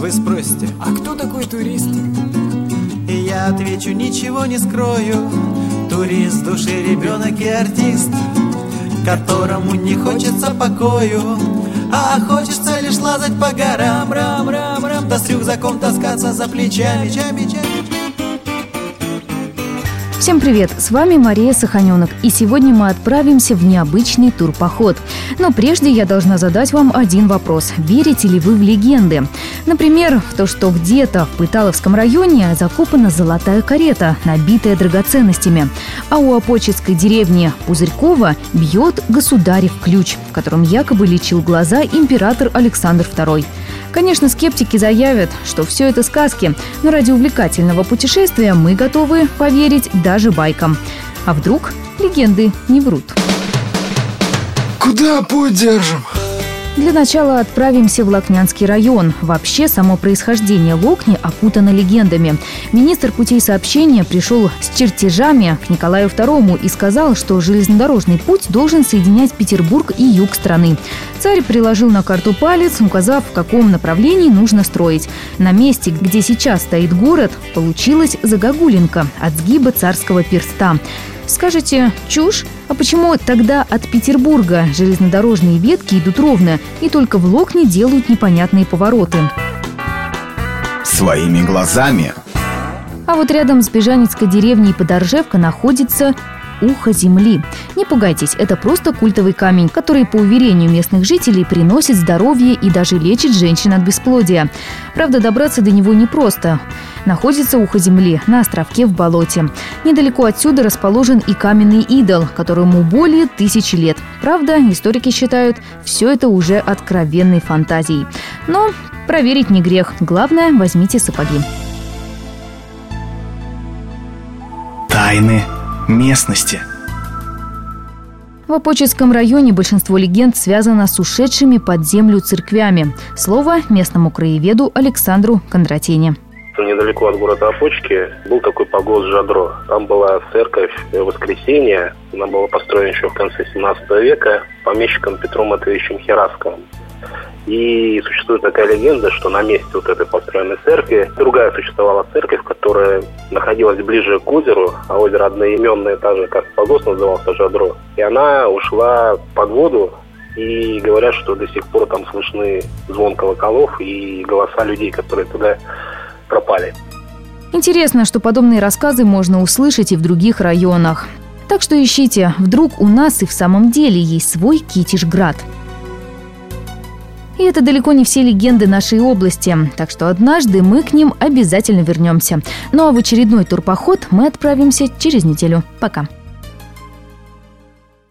Вы спросите, а кто такой турист? И я отвечу, ничего не скрою Турист души, ребенок и артист Которому не хочется покою А хочется лишь лазать по горам рам, рам, рам, Да с рюкзаком таскаться за плечами чами, чами. Всем привет! С вами Мария Саханенок, и сегодня мы отправимся в необычный турпоход. Но прежде я должна задать вам один вопрос. Верите ли вы в легенды? Например, в то, что где-то в Пыталовском районе закопана золотая карета, набитая драгоценностями, а у Апочетской деревни Пузырькова бьет государев ключ, в котором якобы лечил глаза император Александр II. Конечно, скептики заявят, что все это сказки, но ради увлекательного путешествия мы готовы поверить даже байкам. А вдруг легенды не врут? Куда путь держим? Для начала отправимся в Лакнянский район. Вообще, само происхождение Локни опутано легендами. Министр путей сообщения пришел с чертежами к Николаю II и сказал, что железнодорожный путь должен соединять Петербург и юг страны. Царь приложил на карту палец, указав, в каком направлении нужно строить. На месте, где сейчас стоит город, получилась загогулинка от сгиба царского перста. Скажете, чушь? А почему тогда от Петербурга железнодорожные ветки идут ровно и только в Локне делают непонятные повороты? Своими глазами. А вот рядом с Бежаницкой деревней Подоржевка находится ухо земли. Не пугайтесь, это просто культовый камень, который, по уверению местных жителей, приносит здоровье и даже лечит женщин от бесплодия. Правда, добраться до него непросто. Находится ухо земли на островке в болоте. Недалеко отсюда расположен и каменный идол, которому более тысячи лет. Правда, историки считают, все это уже откровенной фантазией. Но проверить не грех. Главное, возьмите сапоги. Тайны местности. В Апочетском районе большинство легенд связано с ушедшими под землю церквями. Слово местному краеведу Александру Кондратене недалеко от города Опочки был такой погост Жадро. Там была церковь Воскресения. Она была построена еще в конце 17 века помещиком Петром Матвеевичем Херасковым. И существует такая легенда, что на месте вот этой построенной церкви другая существовала церковь, которая находилась ближе к озеру, а озеро одноименное, так же, как погост назывался Жадро. И она ушла под воду, и говорят, что до сих пор там слышны звон колоколов и голоса людей, которые туда пропали. Интересно, что подобные рассказы можно услышать и в других районах. Так что ищите, вдруг у нас и в самом деле есть свой Китишград – и это далеко не все легенды нашей области, так что однажды мы к ним обязательно вернемся. Ну а в очередной турпоход мы отправимся через неделю. Пока.